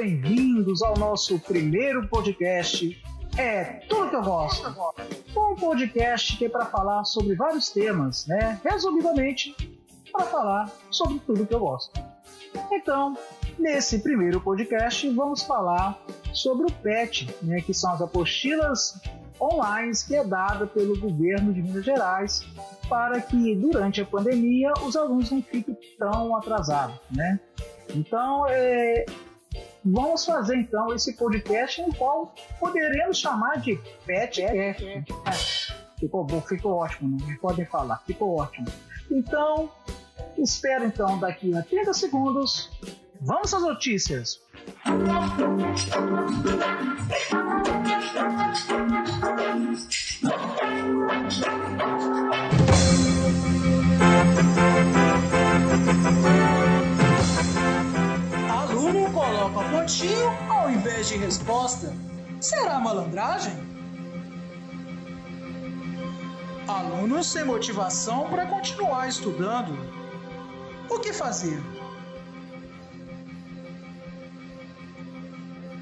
Bem-vindos ao nosso primeiro podcast. É tudo que eu gosto. Um podcast que é para falar sobre vários temas, né? Resumidamente, para falar sobre tudo que eu gosto. Então, nesse primeiro podcast, vamos falar sobre o PET, né, que são as apostilas online que é dada pelo governo de Minas Gerais para que durante a pandemia os alunos não fiquem tão atrasados, né? Então, é, vamos fazer então esse podcast no qual poderemos chamar de PETcast. Ficou bom, ficou ótimo, não podem falar, ficou ótimo. Então, espero então daqui a 30 segundos. Vamos às notícias. Aluno pontinho ao invés de resposta. Será malandragem? Alunos sem motivação para continuar estudando. O que fazer?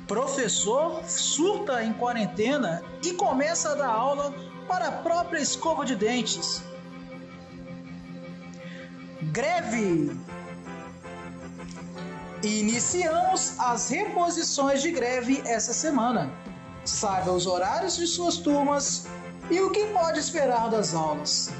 Professor surta em quarentena e começa a dar aula para a própria escova de dentes. Greve! Iniciamos as reposições de greve essa semana. Saiba os horários de suas turmas e o que pode esperar das aulas.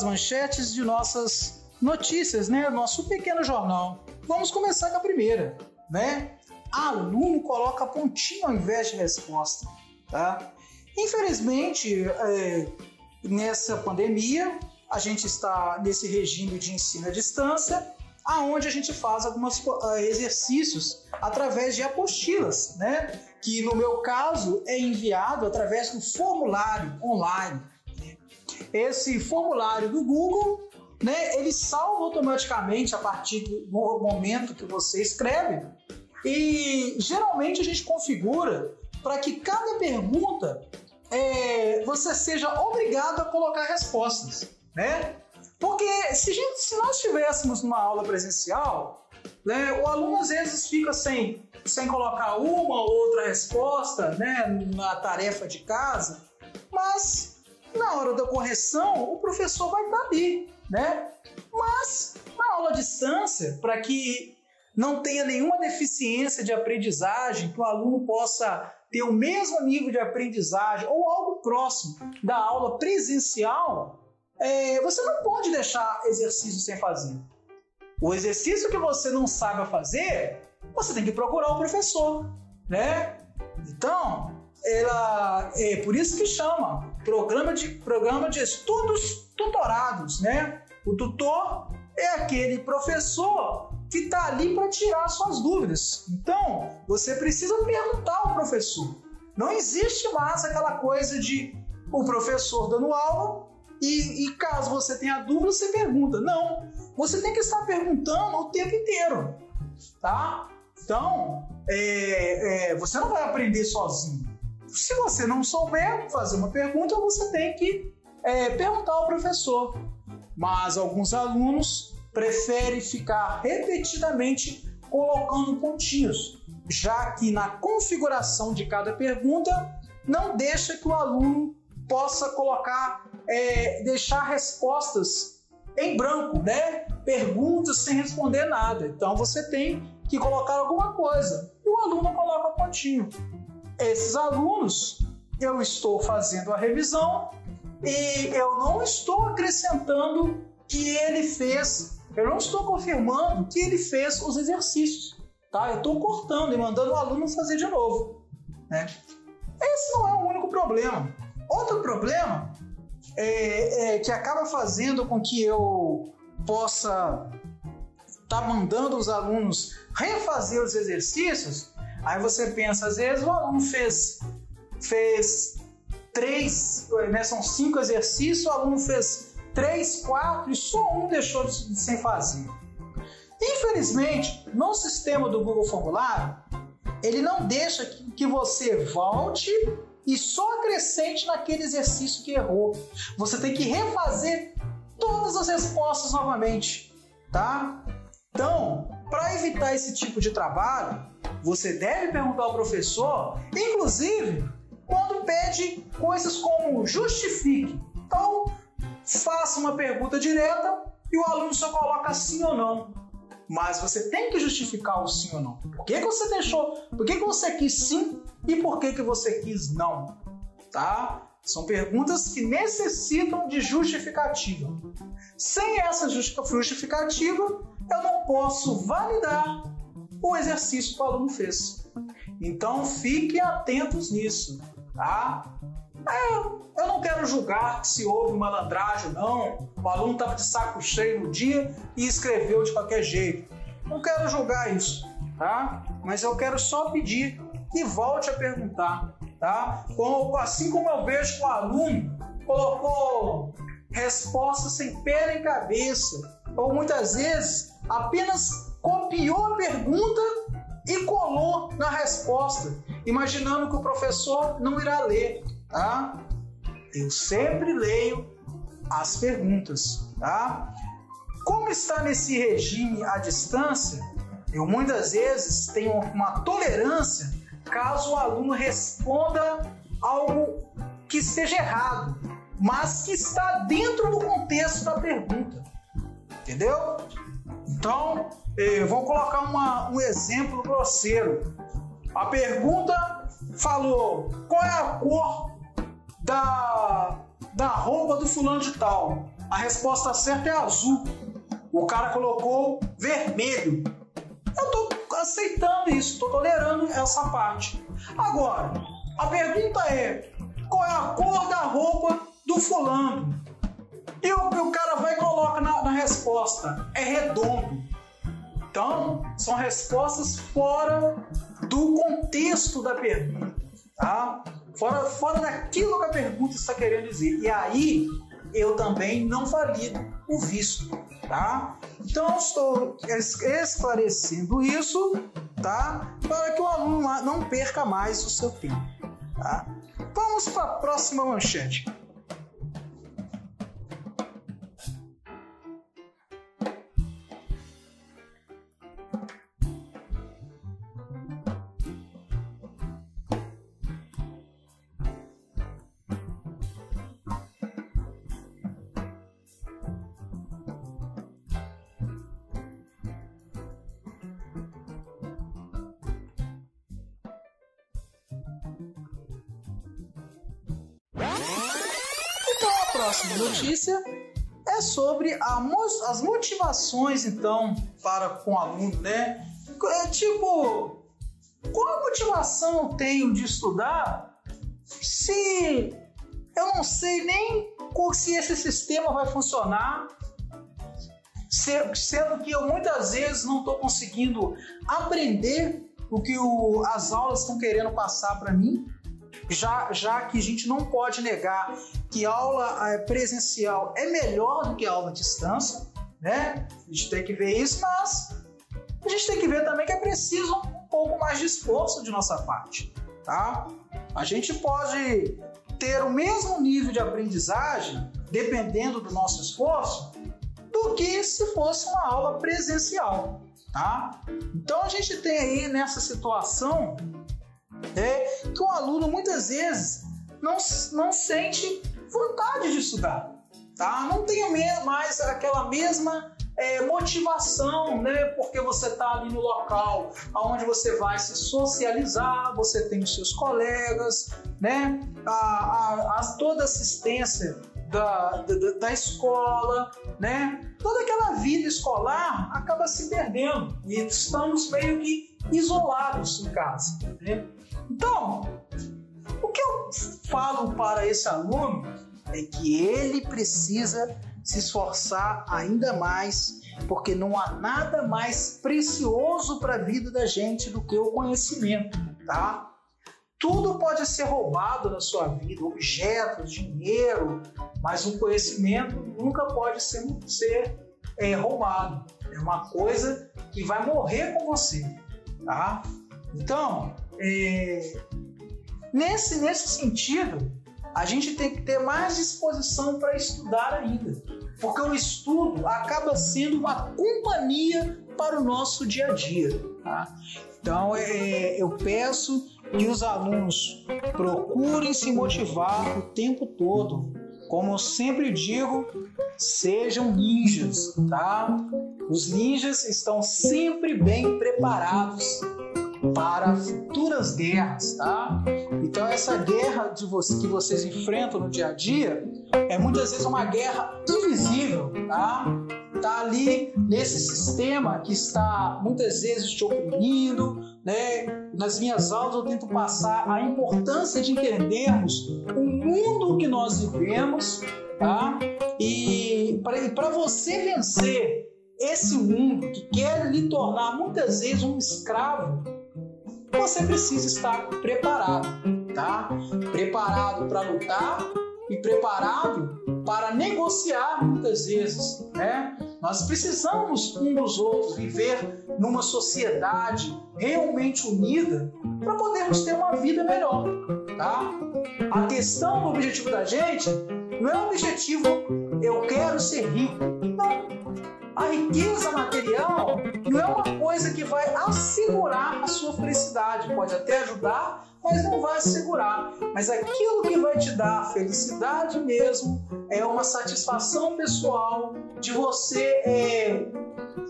As manchetes de nossas notícias, né? Nosso pequeno jornal. Vamos começar com a primeira, né? Aluno coloca pontinho ao invés de resposta, tá? Infelizmente, é, nessa pandemia, a gente está nesse regime de ensino à distância, aonde a gente faz alguns exercícios através de apostilas, né? Que no meu caso é enviado através do formulário online esse formulário do Google, né, ele salva automaticamente a partir do momento que você escreve. E geralmente a gente configura para que cada pergunta é, você seja obrigado a colocar respostas, né? Porque se, gente, se nós estivéssemos numa aula presencial, né, o aluno às vezes fica sem, sem colocar uma ou outra resposta né, na tarefa de casa, mas na hora da correção, o professor vai estar ali, né? Mas na aula à distância, para que não tenha nenhuma deficiência de aprendizagem, que o aluno possa ter o mesmo nível de aprendizagem ou algo próximo da aula presencial, é, você não pode deixar exercício sem fazer. O exercício que você não sabe fazer, você tem que procurar o professor, né? Então, ela é por isso que chama programa de programa de estudos tutorados, né? O tutor é aquele professor que está ali para tirar suas dúvidas. Então, você precisa perguntar ao professor. Não existe mais aquela coisa de o professor dando aula e, e caso você tenha dúvida, você pergunta. Não, você tem que estar perguntando o tempo inteiro, tá? Então, é, é, você não vai aprender sozinho. Se você não souber fazer uma pergunta, você tem que é, perguntar ao professor. Mas alguns alunos preferem ficar repetidamente colocando pontinhos, já que na configuração de cada pergunta não deixa que o aluno possa colocar, é, deixar respostas em branco, né? Perguntas sem responder nada. Então você tem que colocar alguma coisa e o aluno coloca pontinho esses alunos, eu estou fazendo a revisão e eu não estou acrescentando que ele fez, eu não estou confirmando que ele fez os exercícios, tá? Eu estou cortando e mandando o aluno fazer de novo, né? Esse não é o único problema. Outro problema é, é que acaba fazendo com que eu possa estar tá mandando os alunos refazer os exercícios, aí você pensa, às vezes o aluno fez, fez três, né, são cinco exercícios, o aluno fez três, quatro e só um deixou de, sem fazer. Infelizmente, no sistema do Google Formulário, ele não deixa que, que você volte e só acrescente naquele exercício que errou. Você tem que refazer todas as respostas novamente, tá? Então, para evitar esse tipo de trabalho, você deve perguntar ao professor, inclusive quando pede coisas como justifique. Então, faça uma pergunta direta e o aluno só coloca sim ou não. Mas você tem que justificar o sim ou não. Por que, que você deixou? Por que, que você quis sim e por que, que você quis não? Tá? São perguntas que necessitam de justificativa. Sem essa justificativa, eu não posso validar o exercício que o aluno fez. Então fiquem atentos nisso, tá? É, eu não quero julgar se houve malandragem não. O aluno estava de saco cheio no dia e escreveu de qualquer jeito. Não quero julgar isso, tá? Mas eu quero só pedir que volte a perguntar, tá? Como, assim como eu vejo que o aluno colocou respostas sem pé nem cabeça, ou muitas vezes apenas copiou a pergunta e colou na resposta, imaginando que o professor não irá ler, tá? Eu sempre leio as perguntas, tá? Como está nesse regime à distância, eu muitas vezes tenho uma tolerância caso o aluno responda algo que esteja errado, mas que está dentro do contexto da pergunta. Entendeu? Então, eh, vou colocar uma, um exemplo grosseiro. A pergunta falou: qual é a cor da, da roupa do fulano de tal? A resposta certa é azul. O cara colocou vermelho. Eu tô aceitando isso, tô tolerando essa parte. Agora, a pergunta é: qual é a cor da roupa do fulano? E o, o cara vai e coloca na, na resposta: é redondo. Então, são respostas fora do contexto da pergunta, tá? Fora, fora daquilo que a pergunta está querendo dizer. E aí, eu também não valido o visto, tá? Então, estou esclarecendo isso, tá? Para que o aluno não perca mais o seu tempo, tá? Vamos para a próxima manchete. Notícia é sobre a, as motivações, então, para com o aluno, né? É, tipo, qual motivação eu tenho de estudar se eu não sei nem se esse sistema vai funcionar, sendo que eu muitas vezes não estou conseguindo aprender o que o, as aulas estão querendo passar para mim, já, já que a gente não pode negar que aula eh, presencial é melhor do que aula à distância, né? A gente tem que ver isso, mas a gente tem que ver também que é preciso um pouco mais de esforço de nossa parte, tá? A gente pode ter o mesmo nível de aprendizagem, dependendo do nosso esforço, do que se fosse uma aula presencial, tá? Então a gente tem aí nessa situação é, que o aluno muitas vezes não, não sente vontade de estudar, tá? Não tenho mais aquela mesma é, motivação, né? Porque você está ali no local onde você vai se socializar, você tem os seus colegas, né? A, a, a toda assistência da, da, da, escola, né? Toda aquela vida escolar acaba se perdendo e estamos meio que isolados em casa. Né? Então, o que eu falo para esse aluno é que ele precisa se esforçar ainda mais, porque não há nada mais precioso para a vida da gente do que o conhecimento, tá? Tudo pode ser roubado na sua vida, objetos, dinheiro, mas o conhecimento nunca pode ser, ser é, roubado. É uma coisa que vai morrer com você, tá? Então, é, nesse, nesse sentido, a gente tem que ter mais disposição para estudar ainda, porque o estudo acaba sendo uma companhia para o nosso dia a dia. Tá? Então, é, eu peço que os alunos procurem se motivar o tempo todo. Como eu sempre digo, sejam ninjas, tá? Os ninjas estão sempre bem preparados para futuras guerras, tá? Então essa guerra de que vocês enfrentam no dia a dia é muitas vezes uma guerra invisível, tá? Tá ali nesse sistema que está muitas vezes te oprimindo, né? Nas minhas aulas eu tento passar a importância de entendermos o mundo que nós vivemos, tá? E para você vencer esse mundo que quer lhe tornar muitas vezes um escravo, você precisa estar preparado, tá? Preparado para lutar e preparado para negociar muitas vezes, né? Nós precisamos um dos outros viver numa sociedade realmente unida para podermos ter uma vida melhor, tá? A questão do objetivo da gente não é o objetivo eu quero ser rico, não a riqueza material não é uma coisa que vai assegurar a sua felicidade. Pode até ajudar, mas não vai assegurar. Mas aquilo que vai te dar felicidade mesmo é uma satisfação pessoal de você é,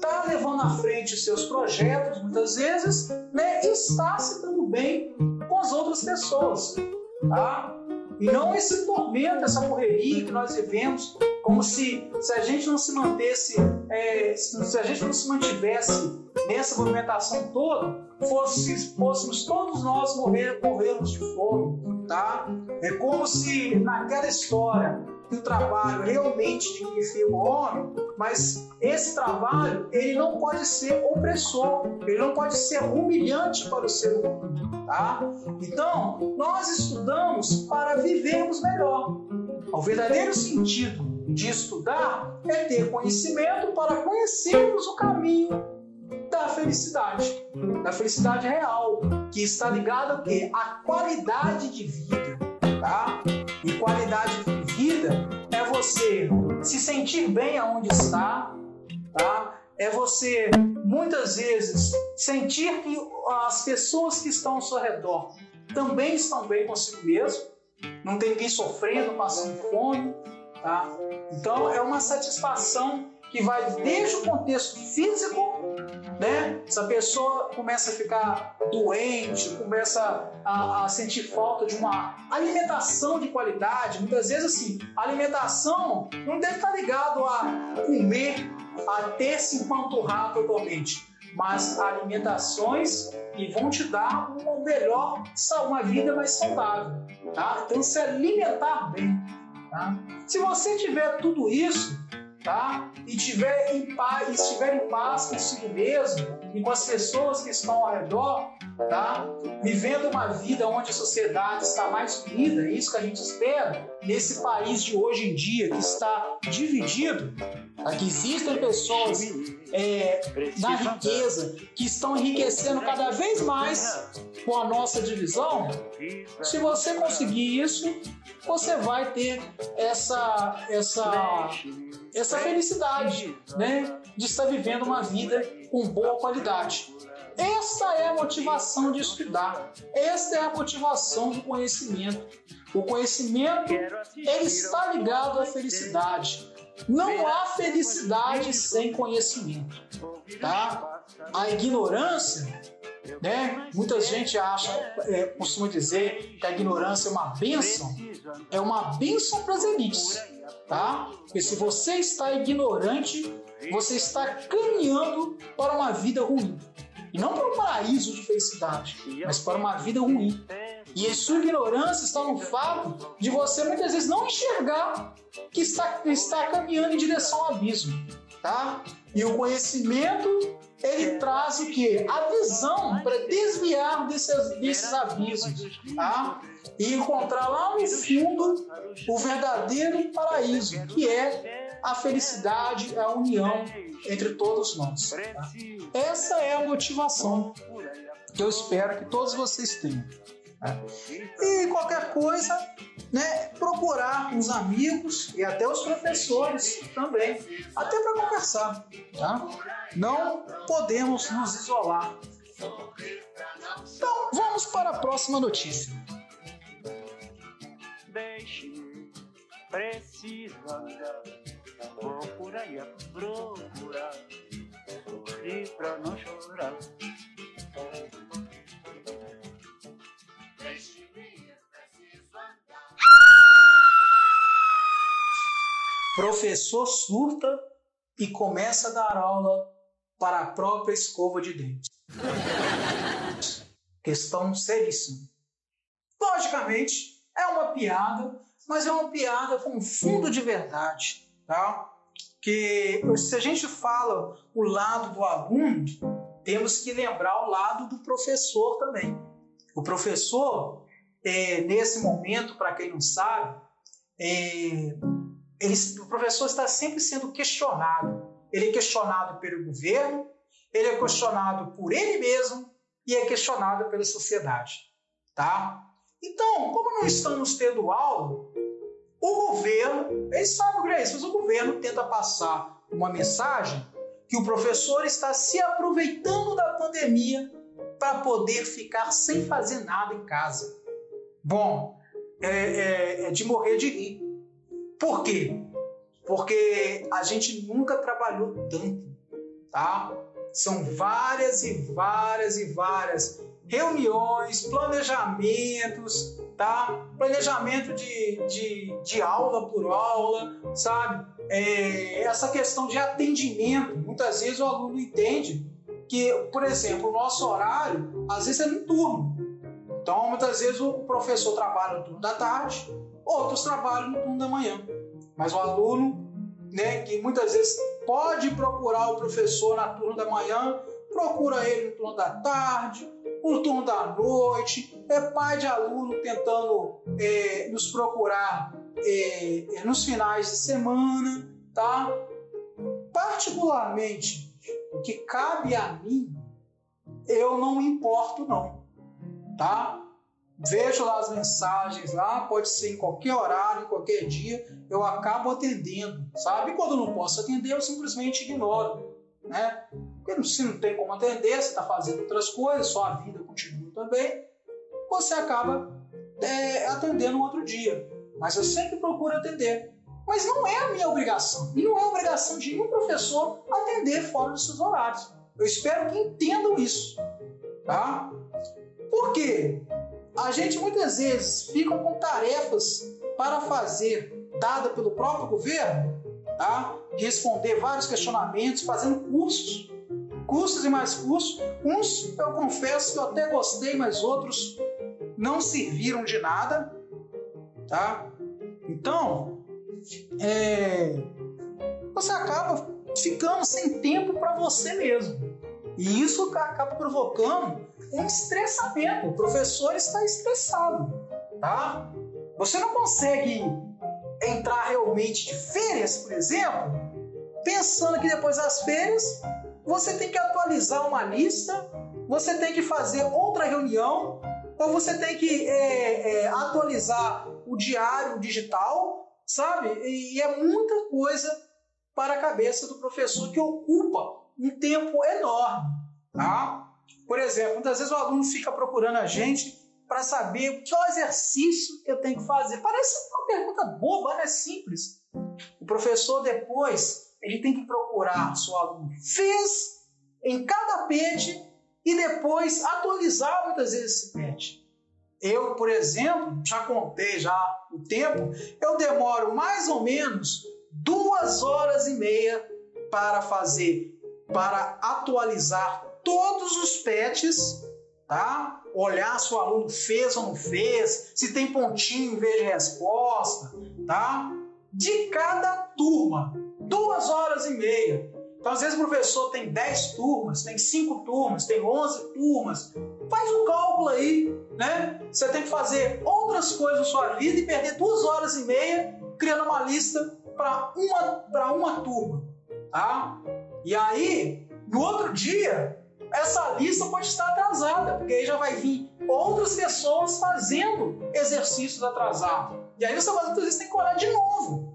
tá levando à frente seus projetos, muitas vezes, né, e está se dando bem com as outras pessoas. Tá? E não esse tormento, essa correria que nós vivemos, como se, se a gente não se mantesse, é, se a gente não se mantivesse nessa movimentação toda, fosse, fôssemos todos nós morrer, morrermos de fome, tá? É como se naquela história o trabalho realmente dignifica o homem, mas esse trabalho ele não pode ser opressor, ele não pode ser humilhante para o ser humano, tá? Então, nós estudamos para vivermos melhor. O verdadeiro sentido de estudar é ter conhecimento para conhecermos o caminho da felicidade, da felicidade real, que está ligada ao quê? À qualidade de vida, tá? E qualidade de vida é você se sentir bem aonde está, tá? É você muitas vezes sentir que as pessoas que estão ao seu redor também estão bem consigo mesmo, não tem ninguém sofrendo, passando fome, tá? Então é uma satisfação que vai desde o contexto físico, né? Se a pessoa começa a ficar doente, começa a, a, sentir falta de uma alimentação de qualidade, muitas vezes assim, a alimentação não deve estar ligado a comer, a ter se empanturrar totalmente, mas alimentações que vão te dar uma melhor, uma vida mais saudável, tá? Então se alimentar bem, tá? Se você tiver tudo isso, tá? E tiver em paz, estiver em paz consigo mesmo e com as pessoas que estão ao redor, tá? Vivendo uma vida onde a sociedade está mais unida, é isso que a gente espera nesse país de hoje em dia que está dividido, tá? que existem pessoas é, na riqueza que estão enriquecendo cada vez mais com a nossa divisão. Se você conseguir isso, você vai ter essa essa essa felicidade, né, de estar vivendo uma vida com boa qualidade. Essa é a motivação de estudar. Essa é a motivação do conhecimento. O conhecimento ele está ligado à felicidade. Não há felicidade sem conhecimento, tá? A ignorância, né? Muita gente acha, é, costuma dizer que a ignorância é uma benção. É uma benção para as elites, tá? Porque se você está ignorante, você está caminhando para uma vida ruim. E não para um paraíso de felicidade, mas para uma vida ruim. E a sua ignorância está no fato de você muitas vezes não enxergar que está, está caminhando em direção ao abismo, tá? E o conhecimento ele traz o que? A visão para desviar desses, desses abismos, tá? E encontrar lá no fundo o verdadeiro paraíso, que é a felicidade, a união entre todos nós. Tá? Essa é a motivação que eu espero que todos vocês tenham. Tá? E qualquer coisa, né, procurar os amigos e até os professores também, até para conversar. Tá? Não podemos nos isolar. Então vamos para a próxima notícia. Deixe, precisa vou por aí a procurar, sorrir pra não chorar. Professor surta e começa a dar aula para a própria escova de dentes. Questão seríssima. Logicamente, é uma piada, mas é uma piada com fundo de verdade, tá? Que se a gente fala o lado do aluno, temos que lembrar o lado do professor também. O professor, é, nesse momento, para quem não sabe, é, ele, o professor está sempre sendo questionado. Ele é questionado pelo governo, ele é questionado por ele mesmo e é questionado pela sociedade, tá? Então, como não estamos tendo aula, o governo, eles sabem o que é isso, mas o governo tenta passar uma mensagem que o professor está se aproveitando da pandemia para poder ficar sem fazer nada em casa. Bom, é, é, é de morrer de rir. Por quê? Porque a gente nunca trabalhou tanto, tá? São várias e várias e várias reuniões, planejamentos, tá? Planejamento de, de, de aula por aula, sabe? É, essa questão de atendimento, muitas vezes o aluno entende que, por exemplo, o nosso horário, às vezes é no turno. Então, muitas vezes o professor trabalha no turno da tarde, outros trabalham no turno da manhã. Mas o aluno, né, que muitas vezes pode procurar o professor na turno da manhã, procura ele no turno da tarde, no turno da noite, é pai de aluno tentando é, nos procurar é, é nos finais de semana, tá? Particularmente, o que cabe a mim, eu não importo não, tá? Vejo lá as mensagens lá, pode ser em qualquer horário, em qualquer dia, eu acabo atendendo, sabe? E quando não posso atender, eu simplesmente ignoro, né? Porque se não tem como atender, você está fazendo outras coisas, só a vida continua também, você acaba é, atendendo um outro dia. Mas eu sempre procuro atender. Mas não é a minha obrigação, e não é obrigação de nenhum professor atender fora dos seus horários. Eu espero que entendam isso, tá? Por quê? A gente muitas vezes fica com tarefas para fazer, dada pelo próprio governo, tá? responder vários questionamentos, fazendo cursos, cursos e mais cursos. Uns eu confesso que eu até gostei, mas outros não serviram de nada, tá? Então, é, você acaba ficando sem tempo para você mesmo. E isso acaba provocando um estressamento. O professor está estressado, tá? Você não consegue entrar realmente de férias, por exemplo, pensando que depois das férias você tem que atualizar uma lista, você tem que fazer outra reunião, ou você tem que é, é, atualizar o diário digital, sabe? E é muita coisa para a cabeça do professor que ocupa um tempo enorme, tá? Por exemplo, muitas vezes o aluno fica procurando a gente para saber qual exercício eu tenho que fazer. Parece uma pergunta boba, né? Simples. O professor depois ele tem que procurar se o aluno fez em cada page e depois atualizar muitas vezes esse page. Eu, por exemplo, já contei já o tempo, eu demoro mais ou menos duas horas e meia para fazer, para atualizar todos os patches, tá? Olhar se o aluno fez ou não fez, se tem pontinho em vez de resposta, tá? De cada turma, duas horas e meia. Então, às vezes o professor tem 10 turmas, tem 5 turmas, tem 11 turmas. Faz um cálculo aí, né? Você tem que fazer outras coisas na sua vida e perder duas horas e meia criando uma lista para uma, uma turma, tá? E aí, no outro dia, essa lista pode estar atrasada, porque aí já vai vir outras pessoas fazendo exercícios atrasados. E aí você muitas vezes tem que olhar de novo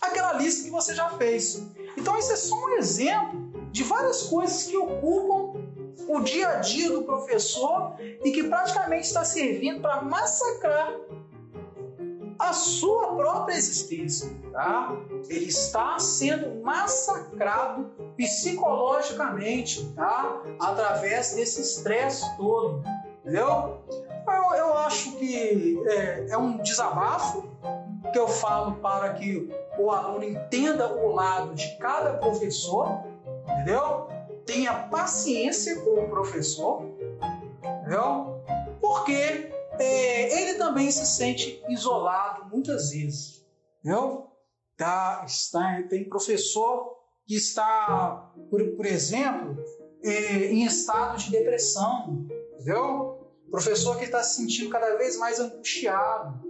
aquela lista que você já fez. Então esse é só um exemplo de várias coisas que ocupam o dia a dia do professor e que praticamente está servindo para massacrar a sua própria existência, tá? Ele está sendo massacrado psicologicamente, tá? Através desse estresse todo, entendeu? Eu, eu acho que é, é um desabafo que eu falo para que o aluno entenda o lado de cada professor, entendeu? Tenha paciência com o professor, entendeu? Porque é, ele também se sente isolado muitas vezes, entendeu? Tá, está, tem professor que está, por, por exemplo, é, em estado de depressão, entendeu? Professor que está se sentindo cada vez mais angustiado,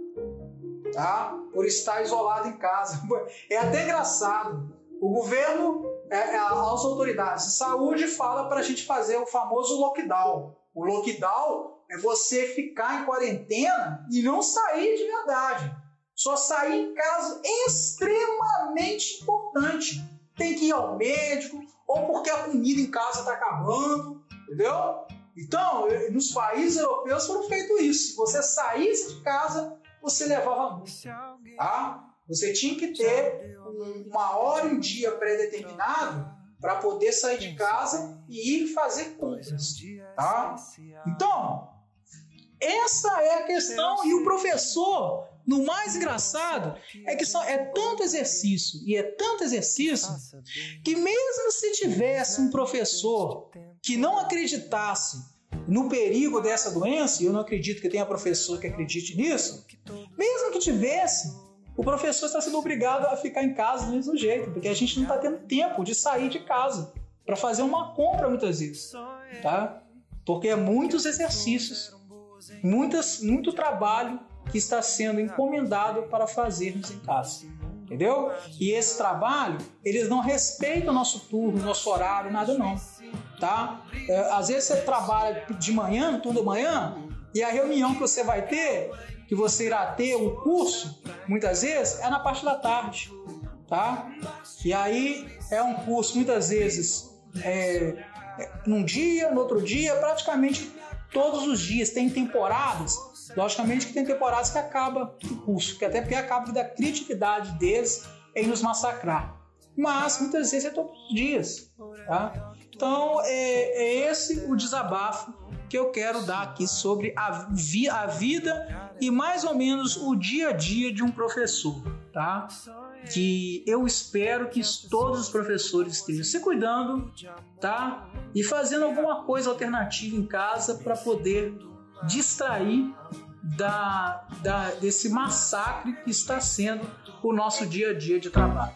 tá? Por estar isolado em casa. É até engraçado. O governo, é, é, as autoridades de saúde fala para a gente fazer o famoso lockdown. O lockdown é você ficar em quarentena e não sair de verdade. Só sair em caso extremamente importante. Tem que ir ao médico, ou porque a comida em casa está acabando, entendeu? Então, nos países europeus foram feito isso. Se você saísse de casa, você levava multa. Tá? Você tinha que ter uma hora e um dia pré-determinado para poder sair de casa e ir fazer compras. Tá? Então, essa é a questão. E o professor, no mais engraçado, é que só, é tanto exercício e é tanto exercício que, mesmo se tivesse um professor que não acreditasse no perigo dessa doença, e eu não acredito que tenha professor que acredite nisso, mesmo que tivesse, o professor está sendo obrigado a ficar em casa do mesmo jeito, porque a gente não está tendo tempo de sair de casa para fazer uma compra muitas vezes, tá? Porque é muitos exercícios, muitas, muito trabalho que está sendo encomendado para fazermos em casa. Entendeu? E esse trabalho, eles não respeitam o nosso turno, nosso horário, nada não. Tá? É, às vezes você trabalha de manhã, no turno da manhã, e a reunião que você vai ter, que você irá ter um curso, muitas vezes, é na parte da tarde. Tá? E aí é um curso, muitas vezes, é, é num dia, no outro dia, praticamente todos os dias. Tem temporadas, logicamente que tem temporadas que acaba o curso, que até porque acaba da criatividade deles em nos massacrar. Mas muitas vezes é todos os dias. Tá? Então é, é esse o desabafo que eu quero dar aqui sobre a, vi, a vida e mais ou menos o dia a dia de um professor, tá? Que eu espero que todos os professores estejam se cuidando, tá? E fazendo alguma coisa alternativa em casa para poder distrair da, da, desse massacre que está sendo o nosso dia a dia de trabalho.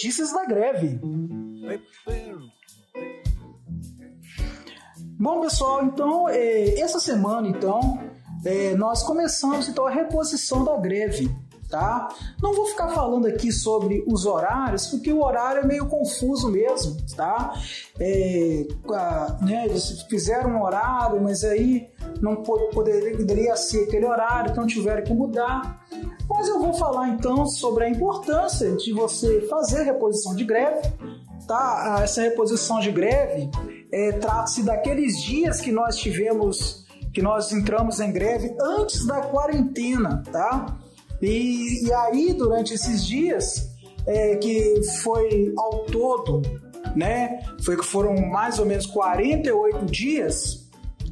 Notícias da greve. Bom, pessoal, então, eh, essa semana, então, eh, nós começamos então a reposição da greve, tá? Não vou ficar falando aqui sobre os horários, porque o horário é meio confuso mesmo, tá? A- né, eles fizeram um horário, mas aí não po- poderia, poderia ser aquele horário, então tiveram que mudar. Mas eu vou falar então sobre a importância de você fazer reposição de greve, tá? Ah, Essa reposição de greve é, trata-se daqueles dias que nós tivemos, que nós entramos em greve antes da quarentena, tá? E, e aí, durante esses dias, é, que foi ao todo, né? Foi que foram mais ou menos 48 dias,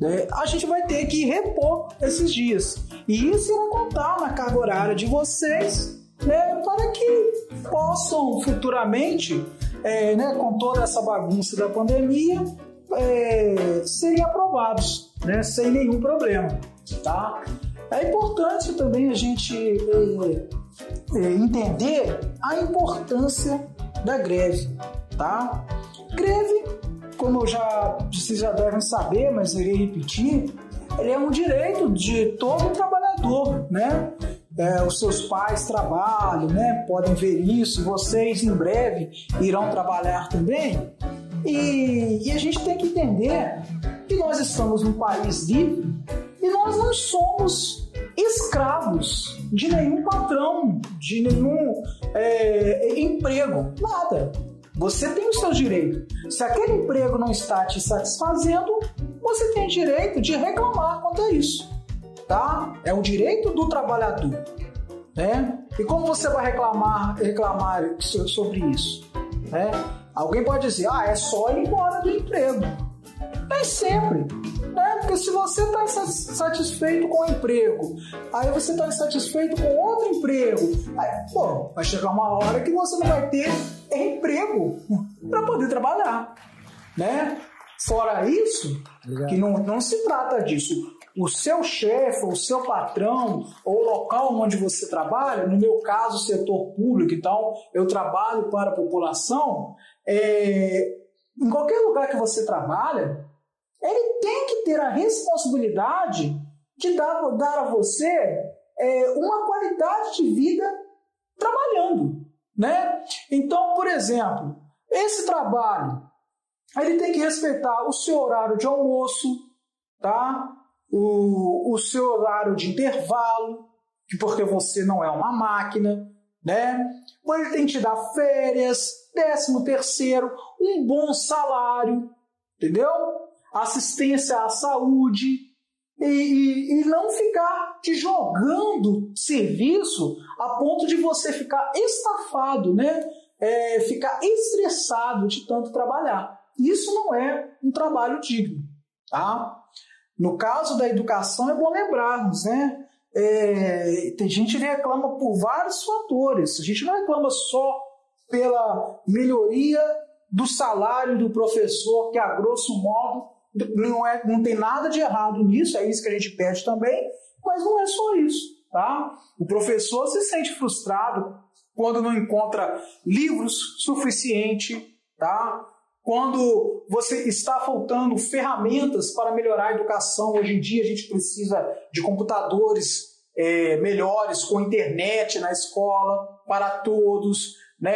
né, a gente vai ter que repor esses dias. E isso irá contar na carga horária de vocês, né, para que possam futuramente, é, né, com toda essa bagunça da pandemia, é, serem aprovados, né, sem nenhum problema. Tá? É importante também a gente é, é, entender a importância da greve. Tá? Greve como já, vocês já devem saber, mas irei repetir, ele é um direito de todo trabalhador, né? É, os seus pais trabalham, né? Podem ver isso, vocês em breve irão trabalhar também. E, e a gente tem que entender que nós estamos num país livre e nós não somos escravos de nenhum patrão, de nenhum é, emprego, nada. Você tem o seu direito. Se aquele emprego não está te satisfazendo, você tem direito de reclamar quanto a isso. Tá? É o direito do trabalhador. Né? E como você vai reclamar, reclamar so- sobre isso? Né? Alguém pode dizer, ah, é só ir embora do emprego. Nem sempre. Né? Porque se você está insatisfeito com o emprego, aí você está insatisfeito com outro emprego, aí, pô, vai chegar uma hora que você não vai ter emprego para poder trabalhar. Né? Fora isso, que não, não se trata disso. O seu chefe, o seu patrão, ou o local onde você trabalha, no meu caso, setor público, então eu trabalho para a população, é, em qualquer lugar que você trabalha, ele tem que ter a responsabilidade de dar, dar a você é, uma qualidade de vida trabalhando, né? Então, por exemplo, esse trabalho, ele tem que respeitar o seu horário de almoço, tá? O, o seu horário de intervalo, porque você não é uma máquina, né? Ele tem que te dar férias, décimo terceiro, um bom salário, entendeu? Assistência à saúde e, e, não ficar te jogando serviço a ponto de você ficar estafado, né? É, ficar estressado de tanto trabalhar. Isso não é um trabalho digno, tá? No caso da educação, é bom lembrarmos, né? É, tem gente que reclama por vários fatores. A gente não reclama só pela melhoria do salário do professor, que a grosso modo não, é, não tem nada de errado nisso, é isso que a gente pede também, mas não é só isso. Tá? O professor se sente frustrado quando não encontra livros suficiente, tá? quando você está faltando ferramentas para melhorar a educação. Hoje em dia a gente precisa de computadores é, melhores, com internet na escola para todos. Né?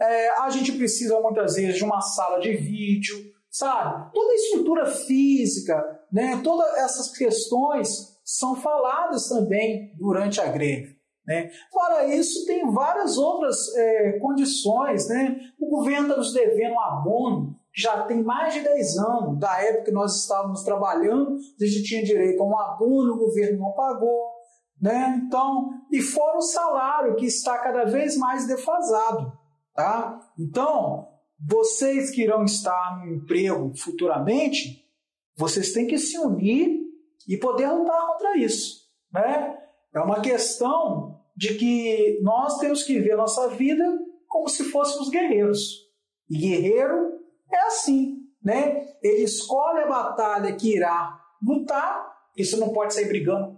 É, a gente precisa muitas vezes de uma sala de vídeo, sabe? Toda a estrutura física, né? todas essas questões são faladas também durante a greve. Né? Fora isso, tem várias outras é, condições. Né? O governo está nos devendo um abono, já tem mais de 10 anos, da época que nós estávamos trabalhando, a gente tinha direito a um abono, o governo não pagou. Né? Então, e fora o salário que está cada vez mais defasado. Tá? Então, vocês que irão estar no emprego futuramente, vocês têm que se unir e poder lutar contra isso. Né? É uma questão de que nós temos que ver a nossa vida como se fôssemos guerreiros. E guerreiro é assim, né? Ele escolhe a batalha que irá lutar, você não pode sair brigando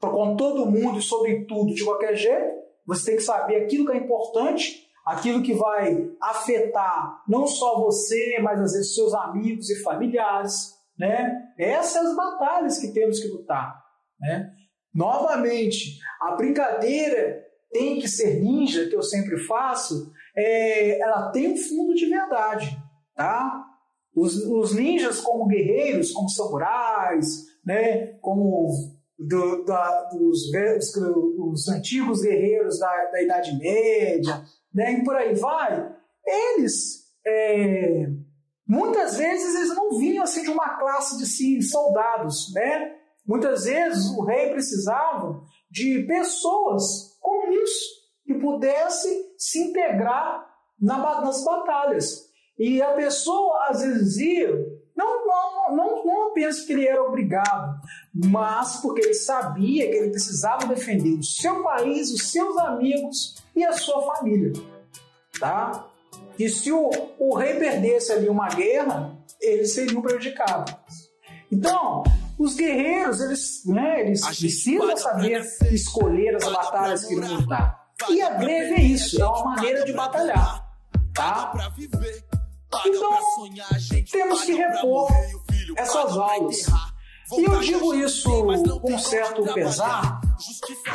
com todo mundo e sobre tudo de qualquer jeito. Você tem que saber aquilo que é importante, aquilo que vai afetar não só você, mas às vezes seus amigos e familiares, né? Essas as batalhas que temos que lutar, né? Novamente, a brincadeira tem que ser ninja, que eu sempre faço, é, ela tem um fundo de verdade, tá? Os, os ninjas como guerreiros, como samurais, né, como do, da, dos, os antigos guerreiros da, da Idade Média, né, e por aí vai, eles é, muitas vezes eles não vinham assim de uma classe de sim, soldados, né? Muitas vezes o rei precisava de pessoas comuns que pudessem se integrar na, nas batalhas. E a pessoa às vezes ia, não, não, não, não apenas porque ele era obrigado, mas porque ele sabia que ele precisava defender o seu país, os seus amigos e a sua família. Tá? E se o, o rei perdesse ali uma guerra, eles seriam prejudicados. Então, os guerreiros, eles, né, eles precisam saber escolher as batalhas que vão lutar. E a greve é isso, é uma maneira de batalhar. Tá? Então, temos que repor essas aulas. E eu digo isso com certo pesar,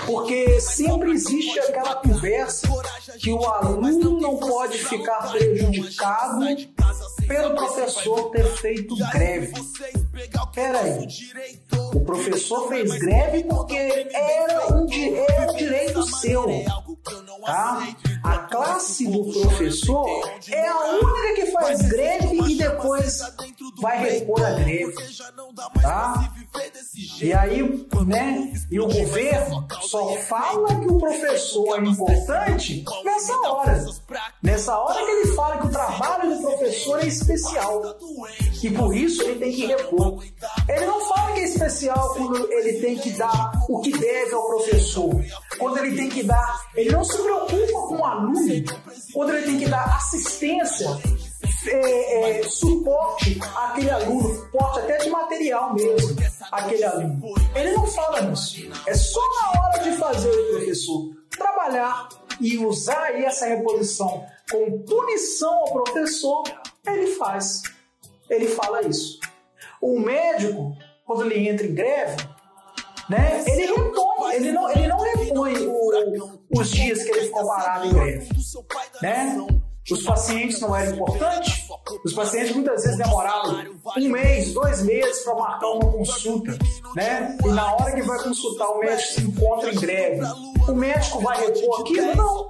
porque sempre existe aquela conversa que o aluno não pode ficar prejudicado pelo professor ter feito greve. Peraí, o professor fez greve porque era um, era um direito seu, tá? A classe do professor é a única que faz greve e depois vai repor a greve, tá? E aí, né? E o governo só fala que o professor é importante nessa hora. Nessa hora que ele fala que o trabalho do professor é especial. E por isso ele tem que repor. Ele não fala que é especial quando ele tem que dar o que deve ao professor. Quando ele tem que dar. Ele não se preocupa com o aluno. Quando ele tem que dar assistência é, é, suporte àquele aluno, suporte até de material mesmo, àquele aluno. Ele não fala nisso. É só na hora de fazer o professor trabalhar e usar aí essa reposição como punição ao professor, ele faz. Ele fala isso. O médico, quando ele entra em greve, né, ele ele não, ele não repõe o, os dias que ele ficou parado em greve. Né? Os pacientes não eram importantes? Os pacientes muitas vezes demoravam um mês, dois meses para marcar uma consulta, né? E na hora que vai consultar, o médico se encontra em greve. O médico vai repor aquilo? Não.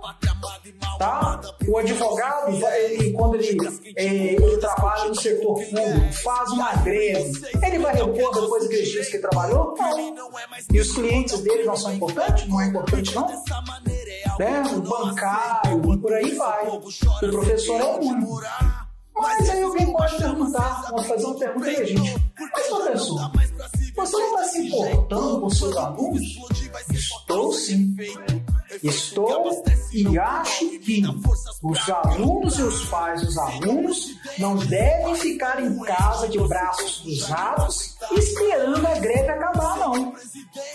Tá? O advogado, ele, quando ele, ele, ele trabalha no setor público, faz uma greve, ele vai repor depois daqueles dias que ele trabalhou? Não. E os clientes dele não são importantes? Não é importante, não? Né? o bancário, por aí vai. O professor é o único. Mas aí alguém pode perguntar, vamos fazer uma pergunta aí, gente. Mas professor, você não está se importando com seus alunos? Estou sim. Estou e acho que os alunos e os pais dos alunos não devem ficar em casa de braços cruzados esperando a greve acabar, não.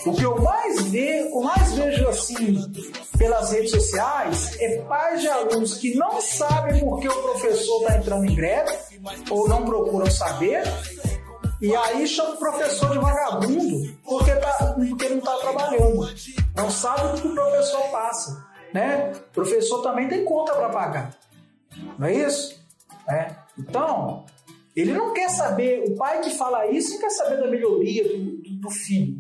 O que eu mais vejo, o mais vejo assim pelas redes sociais é pais de alunos que não sabem por que o professor está entrando em greve ou não procuram saber e aí chama o professor de vagabundo porque, tá, porque não está trabalhando. Não sabe o que o professor passa. Né? O professor também tem conta para pagar. Não é isso? É. Então, ele não quer saber, o pai que fala isso quer saber da melhoria do, do, do filho.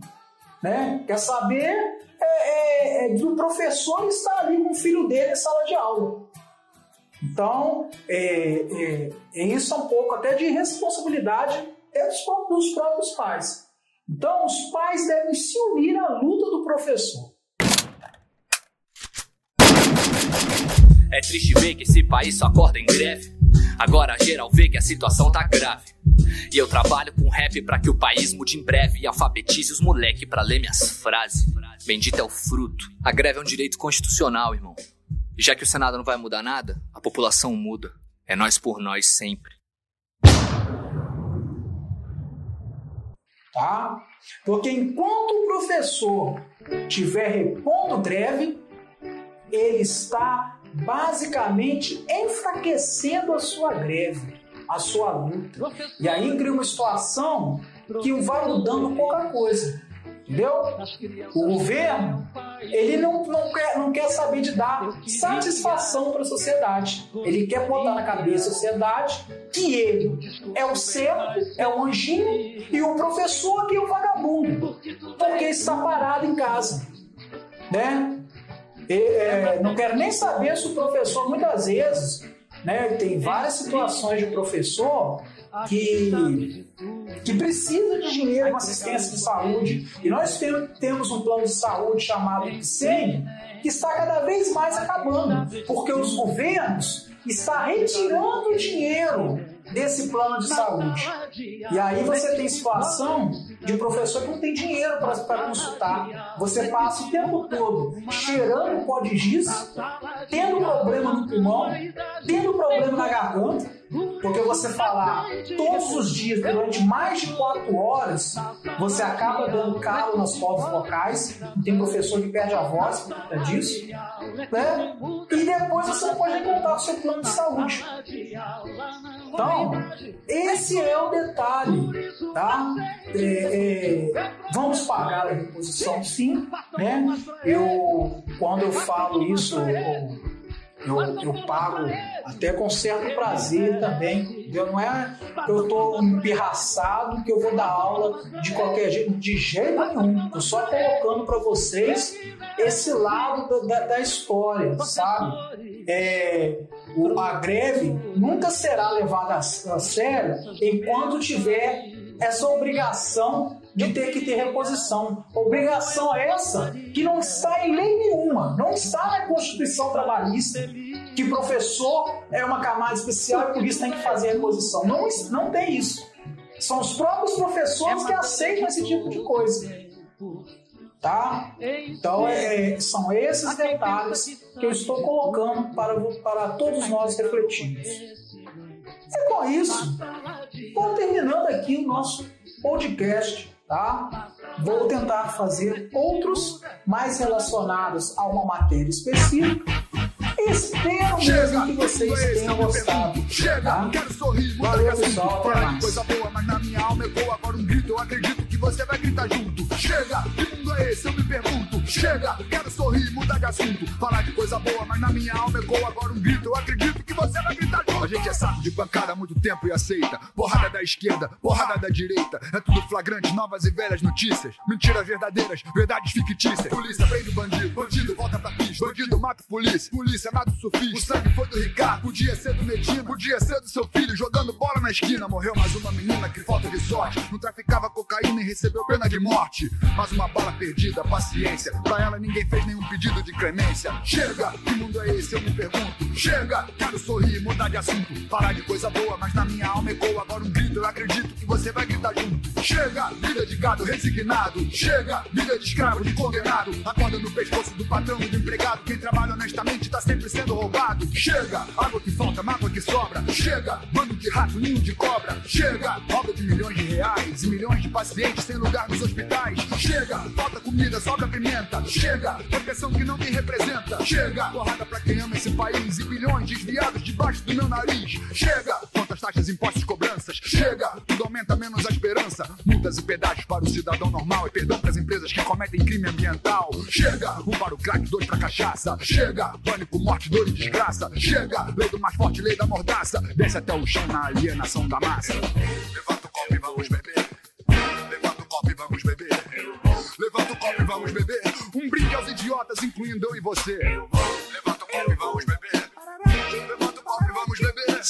Né? Quer saber é, é, é, do professor estar ali com o filho dele em sala de aula. Então, é, é, é isso é um pouco até de responsabilidade é dos dos próprios pais. Então, os pais devem se unir à luta do professor. É triste ver que esse país só acorda em greve. Agora geral vê que a situação tá grave. E eu trabalho com rap para que o país mude em breve e alfabetize os moleque para ler minhas frases. Bendito é o fruto. A greve é um direito constitucional, irmão. E já que o Senado não vai mudar nada, a população muda. É nós por nós sempre. Tá? Porque enquanto o professor estiver repondo greve, ele está basicamente enfraquecendo a sua greve, a sua luta. E aí cria uma situação que vai mudando pouca coisa. Entendeu? O governo, ele não, não, quer, não quer saber de dar satisfação para a sociedade. Ele quer botar na cabeça da sociedade que ele é o certo, é o anjinho e o professor que é o vagabundo, porque está parado em casa. Né? E, é, não quero nem saber se o professor, muitas vezes, né, tem várias situações de professor que, que precisa de dinheiro, uma assistência de saúde. E nós temos um plano de saúde chamado IPSEM, que está cada vez mais acabando, porque os governos estão retirando dinheiro desse plano de saúde. E aí você tem situação de professor que não tem dinheiro para consultar. Você passa o tempo todo cheirando pó de giz, tendo problema no pulmão, tendo problema na garganta, porque você falar todos os dias durante mais de quatro horas, você acaba dando calo nas cordas vocais. Tem professor que perde a voz por conta disso. Né? E depois você não pode contar o seu plano de saúde. Então, esse é o detalhe, tá? É, é, vamos pagar a reposição, sim, né? Eu, quando eu falo isso, eu, eu pago até com certo prazer também. Entendeu? Não é que eu estou empirraçado que eu vou dar aula de qualquer jeito, de jeito nenhum. Estou só colocando para vocês esse lado da, da história, sabe? É, o, a greve nunca será levada a, a sério enquanto tiver essa obrigação de ter que ter reposição. Obrigação essa que não está em lei nenhuma, não está na Constituição Trabalhista, que professor é uma camada especial e por isso tem que fazer reposição. Não, não tem isso. São os próprios professores que aceitam esse tipo de coisa. Tá? Então, é, são esses detalhes que eu estou colocando para, para todos nós refletirmos. E com isso, vou terminando aqui o nosso podcast tá? Vou tentar fazer outros mais relacionados a uma matéria específica. Espero mesmo que vocês tenham gostado. Chega, tá? quero sorrir, Valeu, pessoal. Até mais. coisa boa, mas na minha alma ecoa agora um grito. Eu acredito que você vai gritar junto. Chega, que mundo é esse? Eu me pergunto. Chega, quero sorrir, mudar de assunto. Falar de coisa boa, mas na minha alma ecoa agora um grito. Eu acredito que você vai gritar junto. A gente é saco de pancada há muito tempo e aceita. Porrada da esquerda, porrada da direita. É tudo flagrante, novas e velhas notícias. Mentiras verdadeiras, verdades fictícias. Polícia prende o bandido, bandido volta pra pista. Bandido mata polícia, polícia mata o sufista. O sangue foi do Ricardo, podia ser do Medina, podia ser do seu filho jogando bola na esquina. Morreu mais uma menina que falta de sorte. Não traficava cocaína e recebeu pena de morte. Mais uma bala perdida, paciência. Pra ela ninguém fez nenhum pedido de clemência. Chega, que mundo é esse? Eu me pergunto. Chega, quero sorrir, mudar de assunto. Falar de coisa boa, mas na minha alma ecoa agora um grito. Eu acredito que você vai gritar junto. Chega, vida de gado resignado. Chega, vida de escravo, de condenado. Acorda no pescoço do patrão do empregado. Quem trabalha honestamente tá sempre sendo roubado. Chega, água que falta, mágoa que sobra. Chega, bando de rato, ninho de cobra. Chega, obra de milhões de reais e milhões de pacientes sem lugar nos hospitais. Chega, falta comida, sobra pimenta. Chega, proteção que não me representa. Chega, porrada pra quem ama esse país e bilhões desviados debaixo do meu nariz. Chega, quantas taxas, impostos, cobranças. Chega, tudo aumenta menos a esperança. Multas e pedágios para o cidadão normal e perdão para as empresas que cometem crime ambiental. Chega, um para o crack, dois pra cachaça. Chega, pânico, morte, dor e desgraça. Chega, lei do mais forte, lei da mordaça. Desce até o chão na alienação da massa. Levanta o copo e vamos beber. Levanta o copo e vamos beber. Levanta o copo e vamos beber. Brinde aos idiotas, incluindo eu e você. Levanta o copo e vamos beber. Levanta o copo e vamos beber.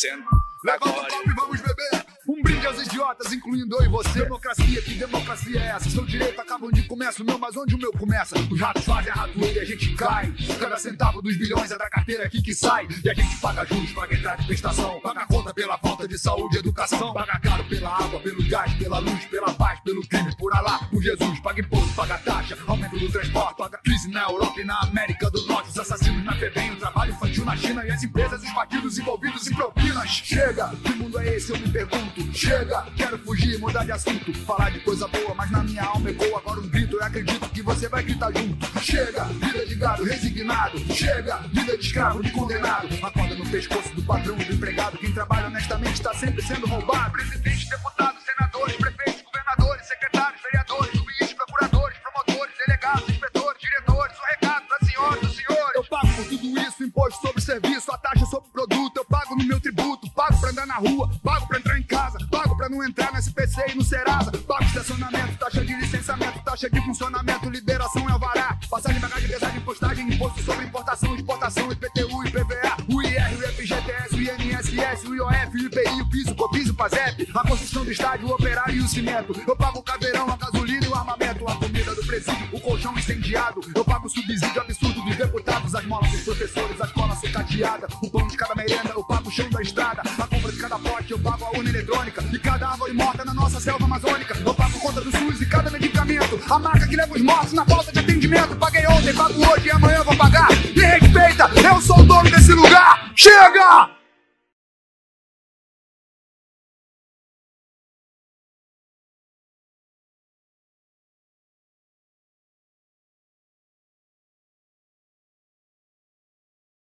Levanta o copo e vamos beber. Brinde aos idiotas, incluindo eu e você. Democracia, que democracia é essa? Seu direito acaba onde começa o meu, mas onde o meu começa? Os ratos fazem a ratoeira e a gente cai. Cada centavo dos bilhões é da carteira aqui que sai. E a gente paga juros, paga entrada de prestação. Paga conta pela falta de saúde e educação. Paga caro pela água, pelo gás, pela luz, pela paz, pelo crime, por Alá, por Jesus. Paga imposto, paga taxa, aumento do transporte, paga crise na Europa e na América do Norte. Os assassinos na FEBEM, o trabalho infantil na China e as empresas, os partidos envolvidos em propinas. Chega, que mundo é esse? Eu me pergunto. Chega, quero fugir, mudar de assunto. Falar de coisa boa, mas na minha alma ecoa agora um grito. Eu acredito que você vai gritar junto. Chega, vida de gado resignado. Chega, vida de escravo, de condenado. Acorda no pescoço do patrão do empregado. Quem trabalha honestamente está sempre sendo roubado. Presidente, deputados, senadores, prefeitos, governadores, secretários, vereadores, juízes, procuradores, promotores, delegados, inspetores, diretores. O recado da senhora, do senhor. Eu pago por tudo isso, imposto sobre serviço, a taxa sobre produto. Eu pago no meu tributo, pago pra andar na rua, pago pra entrar não entrar no SPC e no Serasa. Pago estacionamento, taxa de licenciamento, taxa de funcionamento, liberação é alvará. Passagem, bagagem, pesagem, postagem, imposto sobre importação, exportação, IPTU, IPVA, o IR, o FGTS, o INSS, o IOF, o IPI, o piso, o COPIS, o PASEP, a construção do estádio, o operário e o cimento. Eu pago o caveirão, a gasolina e o armamento, a comida do presídio, o colchão incendiado. Eu pago o subsídio absurdo dos deputados, as molas dos professores, a escola sucateada, o pão de cada merenda, eu pago o chão da estrada, a compra de cada pote, eu pago a urna eletrônica e morta na nossa selva amazônica. Eu pago conta do SUS e cada medicamento, a marca que leva os mortos na falta de atendimento. Paguei ontem, pago hoje e amanhã vou pagar. Me respeita, eu sou o dono desse lugar. Chega!